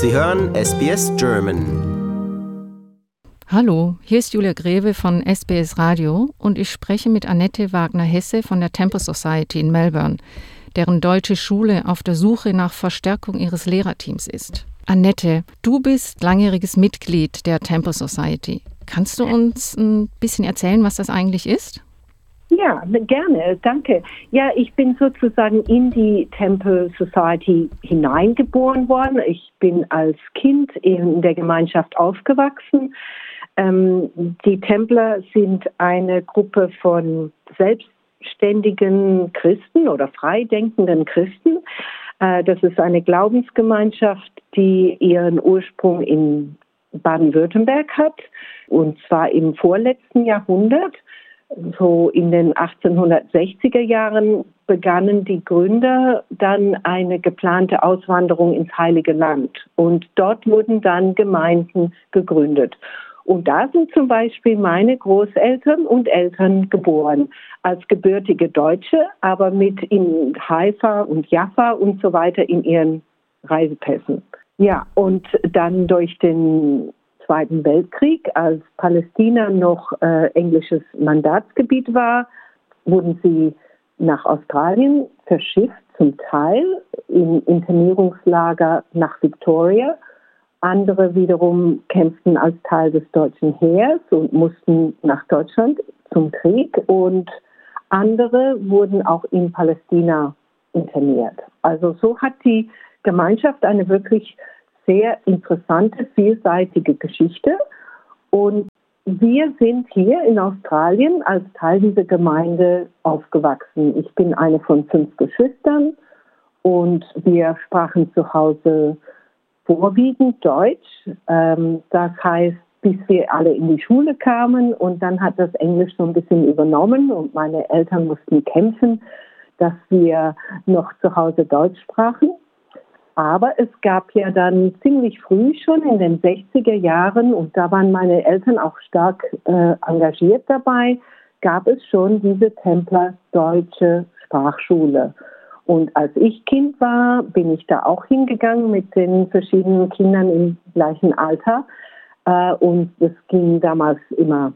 Sie hören SBS German. Hallo, hier ist Julia Greve von SBS Radio und ich spreche mit Annette Wagner-Hesse von der Temple Society in Melbourne, deren deutsche Schule auf der Suche nach Verstärkung ihres Lehrerteams ist. Annette, du bist langjähriges Mitglied der Temple Society. Kannst du uns ein bisschen erzählen, was das eigentlich ist? Ja, gerne, danke. Ja, ich bin sozusagen in die Temple Society hineingeboren worden. Ich bin als Kind in der Gemeinschaft aufgewachsen. Ähm, die Templer sind eine Gruppe von selbstständigen Christen oder freidenkenden Christen. Äh, das ist eine Glaubensgemeinschaft, die ihren Ursprung in Baden-Württemberg hat, und zwar im vorletzten Jahrhundert so in den 1860er Jahren begannen die Gründer dann eine geplante Auswanderung ins Heilige Land. Und dort wurden dann Gemeinden gegründet. Und da sind zum Beispiel meine Großeltern und Eltern geboren, als gebürtige Deutsche, aber mit in Haifa und Jaffa und so weiter in ihren Reisepässen. Ja, und dann durch den Zweiten Weltkrieg, als Palästina noch äh, englisches Mandatsgebiet war, wurden sie nach Australien verschifft, zum Teil in Internierungslager nach Victoria. Andere wiederum kämpften als Teil des deutschen Heers und mussten nach Deutschland zum Krieg und andere wurden auch in Palästina interniert. Also so hat die Gemeinschaft eine wirklich sehr interessante, vielseitige Geschichte. Und wir sind hier in Australien als Teil dieser Gemeinde aufgewachsen. Ich bin eine von fünf Geschwistern und wir sprachen zu Hause vorwiegend Deutsch. Ähm, das heißt, bis wir alle in die Schule kamen und dann hat das Englisch so ein bisschen übernommen und meine Eltern mussten kämpfen, dass wir noch zu Hause Deutsch sprachen. Aber es gab ja dann ziemlich früh schon in den 60er Jahren, und da waren meine Eltern auch stark äh, engagiert dabei, gab es schon diese Templer Deutsche Sprachschule. Und als ich Kind war, bin ich da auch hingegangen mit den verschiedenen Kindern im gleichen Alter. Äh, und es ging damals immer,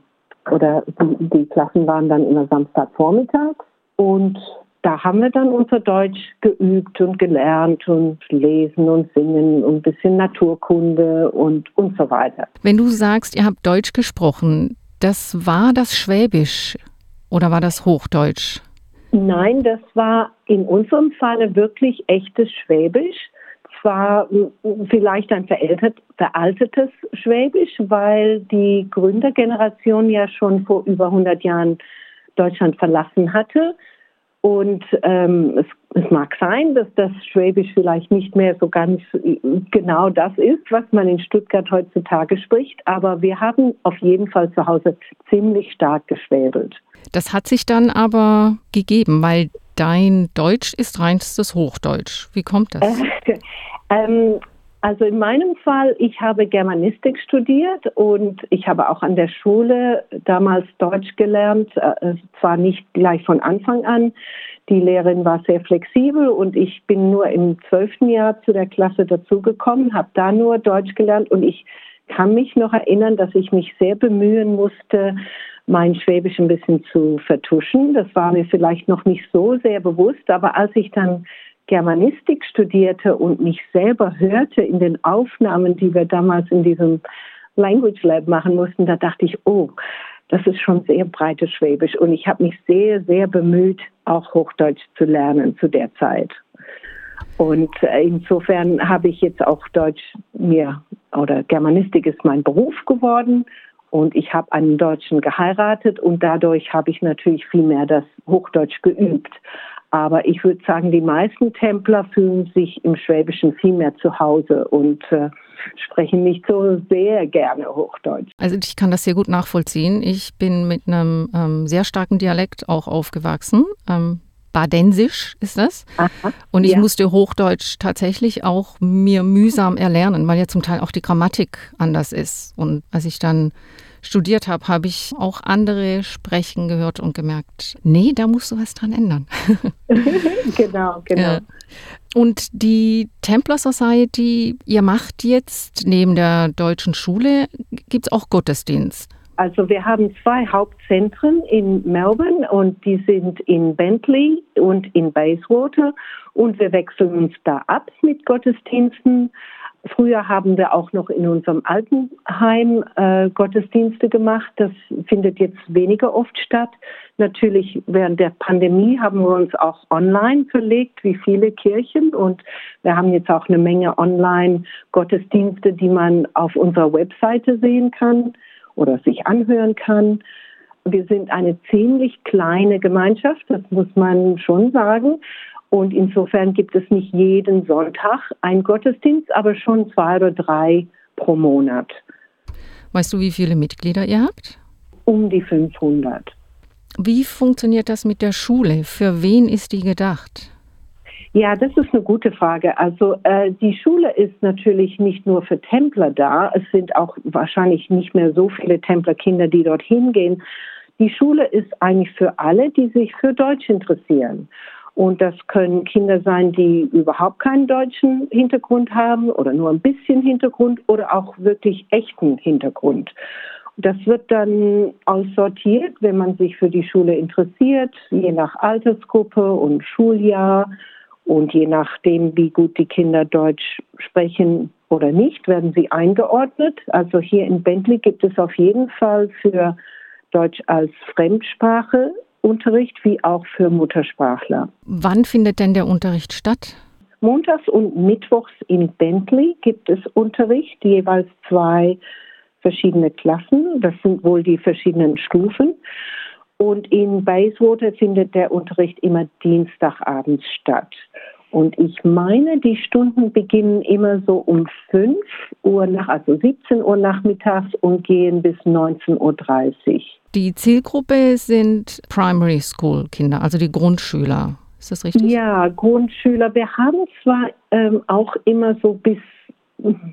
oder die, die Klassen waren dann immer Samstagvormittags. Und da haben wir dann unser Deutsch geübt und gelernt und lesen und singen und ein bisschen Naturkunde und, und so weiter. Wenn du sagst, ihr habt Deutsch gesprochen, das war das Schwäbisch oder war das Hochdeutsch? Nein, das war in unserem Falle wirklich echtes Schwäbisch. Zwar vielleicht ein veraltet, veraltetes Schwäbisch, weil die Gründergeneration ja schon vor über 100 Jahren Deutschland verlassen hatte. Und ähm, es, es, mag sein, dass das Schwäbisch vielleicht nicht mehr so ganz genau das ist, was man in Stuttgart heutzutage spricht, aber wir haben auf jeden Fall zu Hause ziemlich stark geschwäbelt. Das hat sich dann aber gegeben, weil dein Deutsch ist reinstes Hochdeutsch. Wie kommt das? ähm, also in meinem Fall, ich habe Germanistik studiert und ich habe auch an der Schule damals Deutsch gelernt, äh, zwar nicht gleich von Anfang an. Die Lehrerin war sehr flexibel und ich bin nur im zwölften Jahr zu der Klasse dazugekommen, habe da nur Deutsch gelernt und ich kann mich noch erinnern, dass ich mich sehr bemühen musste, mein Schwäbisch ein bisschen zu vertuschen. Das war mir vielleicht noch nicht so sehr bewusst, aber als ich dann Germanistik studierte und mich selber hörte in den Aufnahmen, die wir damals in diesem Language Lab machen mussten, da dachte ich, oh, das ist schon sehr breites Schwäbisch. Und ich habe mich sehr, sehr bemüht, auch Hochdeutsch zu lernen zu der Zeit. Und äh, insofern habe ich jetzt auch Deutsch mir, oder Germanistik ist mein Beruf geworden. Und ich habe einen Deutschen geheiratet und dadurch habe ich natürlich viel mehr das Hochdeutsch geübt. Aber ich würde sagen, die meisten Templer fühlen sich im Schwäbischen viel mehr zu Hause und äh, sprechen nicht so sehr gerne Hochdeutsch. Also ich kann das sehr gut nachvollziehen. Ich bin mit einem ähm, sehr starken Dialekt auch aufgewachsen. Ähm, Badensisch ist das. Aha, und ich ja. musste Hochdeutsch tatsächlich auch mir mühsam erlernen, weil ja zum Teil auch die Grammatik anders ist. Und als ich dann studiert habe, habe ich auch andere sprechen gehört und gemerkt, nee, da musst du was dran ändern. genau, genau. Ja. Und die Templar Society, ihr macht jetzt neben der deutschen Schule, gibt es auch Gottesdienst? Also wir haben zwei Hauptzentren in Melbourne und die sind in Bentley und in Bayswater und wir wechseln uns da ab mit Gottesdiensten. Früher haben wir auch noch in unserem Altenheim äh, Gottesdienste gemacht. Das findet jetzt weniger oft statt. Natürlich während der Pandemie haben wir uns auch online verlegt, wie viele Kirchen. Und wir haben jetzt auch eine Menge Online-Gottesdienste, die man auf unserer Webseite sehen kann oder sich anhören kann. Wir sind eine ziemlich kleine Gemeinschaft, das muss man schon sagen. Und insofern gibt es nicht jeden Sonntag einen Gottesdienst, aber schon zwei oder drei pro Monat. Weißt du, wie viele Mitglieder ihr habt? Um die 500. Wie funktioniert das mit der Schule? Für wen ist die gedacht? Ja, das ist eine gute Frage. Also äh, die Schule ist natürlich nicht nur für Templer da. Es sind auch wahrscheinlich nicht mehr so viele Templerkinder, die dorthin gehen. Die Schule ist eigentlich für alle, die sich für Deutsch interessieren. Und das können Kinder sein, die überhaupt keinen deutschen Hintergrund haben oder nur ein bisschen Hintergrund oder auch wirklich echten Hintergrund. Das wird dann aussortiert, wenn man sich für die Schule interessiert, je nach Altersgruppe und Schuljahr und je nachdem, wie gut die Kinder Deutsch sprechen oder nicht, werden sie eingeordnet. Also hier in Bentley gibt es auf jeden Fall für Deutsch als Fremdsprache Unterricht wie auch für Muttersprachler. Wann findet denn der Unterricht statt? Montags und Mittwochs in Bentley gibt es Unterricht, jeweils zwei verschiedene Klassen. Das sind wohl die verschiedenen Stufen. Und in Bayswater findet der Unterricht immer Dienstagabends statt. Und ich meine, die Stunden beginnen immer so um 5 Uhr nach, also 17 Uhr nachmittags und gehen bis 19.30 Uhr. Die Zielgruppe sind Primary School Kinder, also die Grundschüler. Ist das richtig? Ja, Grundschüler. Wir haben zwar ähm, auch immer so bis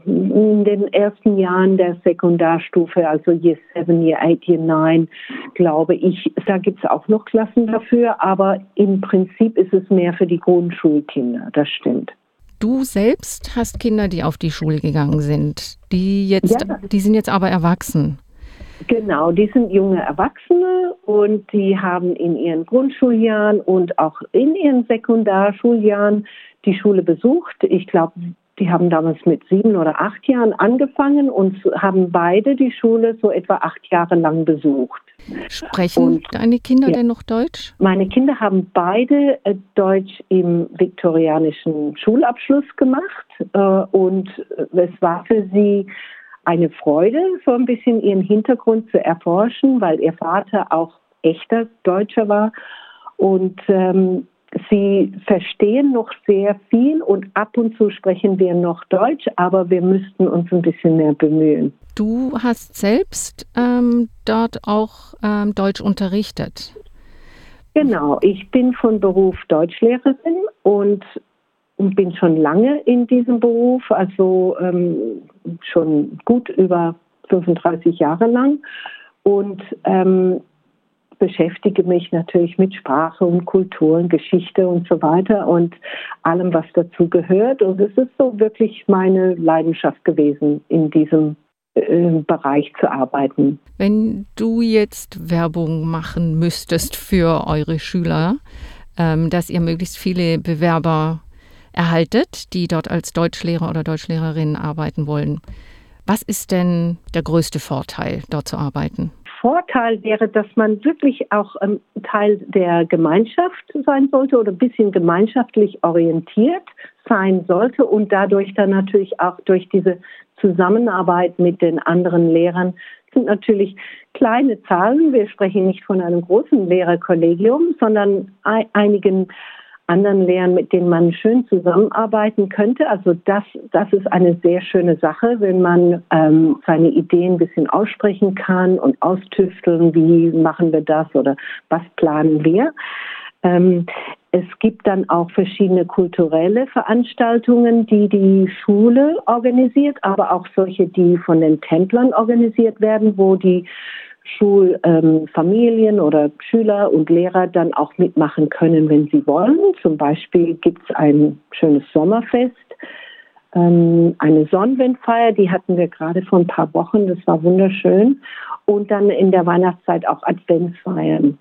in den ersten Jahren der Sekundarstufe, also Year 7, Year 8, Year 9, glaube ich, da gibt es auch noch Klassen dafür, aber im Prinzip ist es mehr für die Grundschulkinder, das stimmt. Du selbst hast Kinder, die auf die Schule gegangen sind, die jetzt, ja. die sind jetzt aber erwachsen. Genau, die sind junge Erwachsene und die haben in ihren Grundschuljahren und auch in ihren Sekundarschuljahren die Schule besucht. Ich glaube, die haben damals mit sieben oder acht Jahren angefangen und haben beide die Schule so etwa acht Jahre lang besucht. Sprechen und, deine Kinder ja, denn noch Deutsch? Meine Kinder haben beide äh, Deutsch im viktorianischen Schulabschluss gemacht äh, und es war für sie eine Freude, so ein bisschen ihren Hintergrund zu erforschen, weil ihr Vater auch echter Deutscher war. Und ähm, sie verstehen noch sehr viel und ab und zu sprechen wir noch Deutsch, aber wir müssten uns ein bisschen mehr bemühen. Du hast selbst ähm, dort auch ähm, Deutsch unterrichtet. Genau, ich bin von Beruf Deutschlehrerin und bin schon lange in diesem Beruf, also ähm, schon gut über 35 Jahre lang und ähm, beschäftige mich natürlich mit Sprache und Kultur und Geschichte und so weiter und allem, was dazu gehört. Und es ist so wirklich meine Leidenschaft gewesen, in diesem äh, Bereich zu arbeiten. Wenn du jetzt Werbung machen müsstest für eure Schüler, ähm, dass ihr möglichst viele Bewerber erhaltet, die dort als Deutschlehrer oder Deutschlehrerin arbeiten wollen. Was ist denn der größte Vorteil, dort zu arbeiten? Vorteil wäre, dass man wirklich auch ein Teil der Gemeinschaft sein sollte oder ein bisschen gemeinschaftlich orientiert sein sollte und dadurch dann natürlich auch durch diese Zusammenarbeit mit den anderen Lehrern sind natürlich kleine Zahlen. Wir sprechen nicht von einem großen Lehrerkollegium, sondern einigen anderen Lehrern, mit denen man schön zusammenarbeiten könnte. Also das, das ist eine sehr schöne Sache, wenn man ähm, seine Ideen ein bisschen aussprechen kann und austüfteln, wie machen wir das oder was planen wir. Ähm, es gibt dann auch verschiedene kulturelle Veranstaltungen, die die Schule organisiert, aber auch solche, die von den Templern organisiert werden, wo die Schulfamilien ähm, oder Schüler und Lehrer dann auch mitmachen können, wenn sie wollen. Zum Beispiel gibt es ein schönes Sommerfest, ähm, eine Sonnenwindfeier, die hatten wir gerade vor ein paar Wochen, das war wunderschön. Und dann in der Weihnachtszeit auch Adventsfeiern.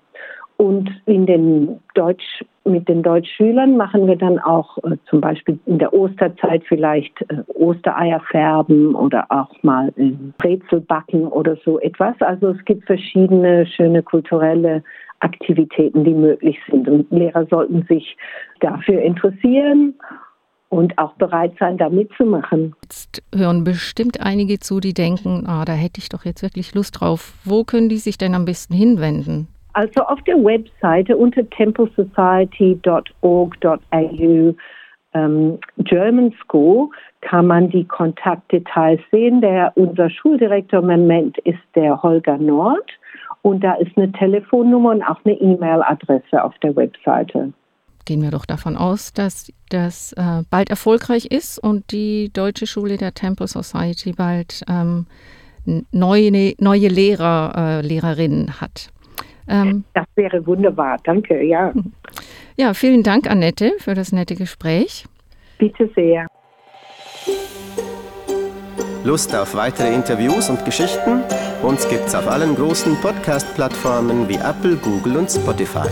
Und in den Deutsch, mit den Deutschschülern machen wir dann auch äh, zum Beispiel in der Osterzeit vielleicht äh, Ostereier färben oder auch mal äh, Brezel backen oder so etwas. Also es gibt verschiedene schöne kulturelle Aktivitäten, die möglich sind. Und Lehrer sollten sich dafür interessieren und auch bereit sein, da mitzumachen. Jetzt hören bestimmt einige zu, die denken, ah, da hätte ich doch jetzt wirklich Lust drauf. Wo können die sich denn am besten hinwenden? Also auf der Webseite unter templesociety.org.au ähm, German School kann man die Kontaktdetails sehen. Der, unser Schuldirektor im Moment ist der Holger Nord und da ist eine Telefonnummer und auch eine E-Mail-Adresse auf der Webseite. Gehen wir doch davon aus, dass das äh, bald erfolgreich ist und die Deutsche Schule der Temple Society bald ähm, neue, neue Lehrer, äh, Lehrerinnen hat. Ähm, das wäre wunderbar, danke, ja. Ja, vielen Dank, Annette, für das nette Gespräch. Bitte sehr. Lust auf weitere Interviews und Geschichten? Uns gibt's auf allen großen Podcast-Plattformen wie Apple, Google und Spotify.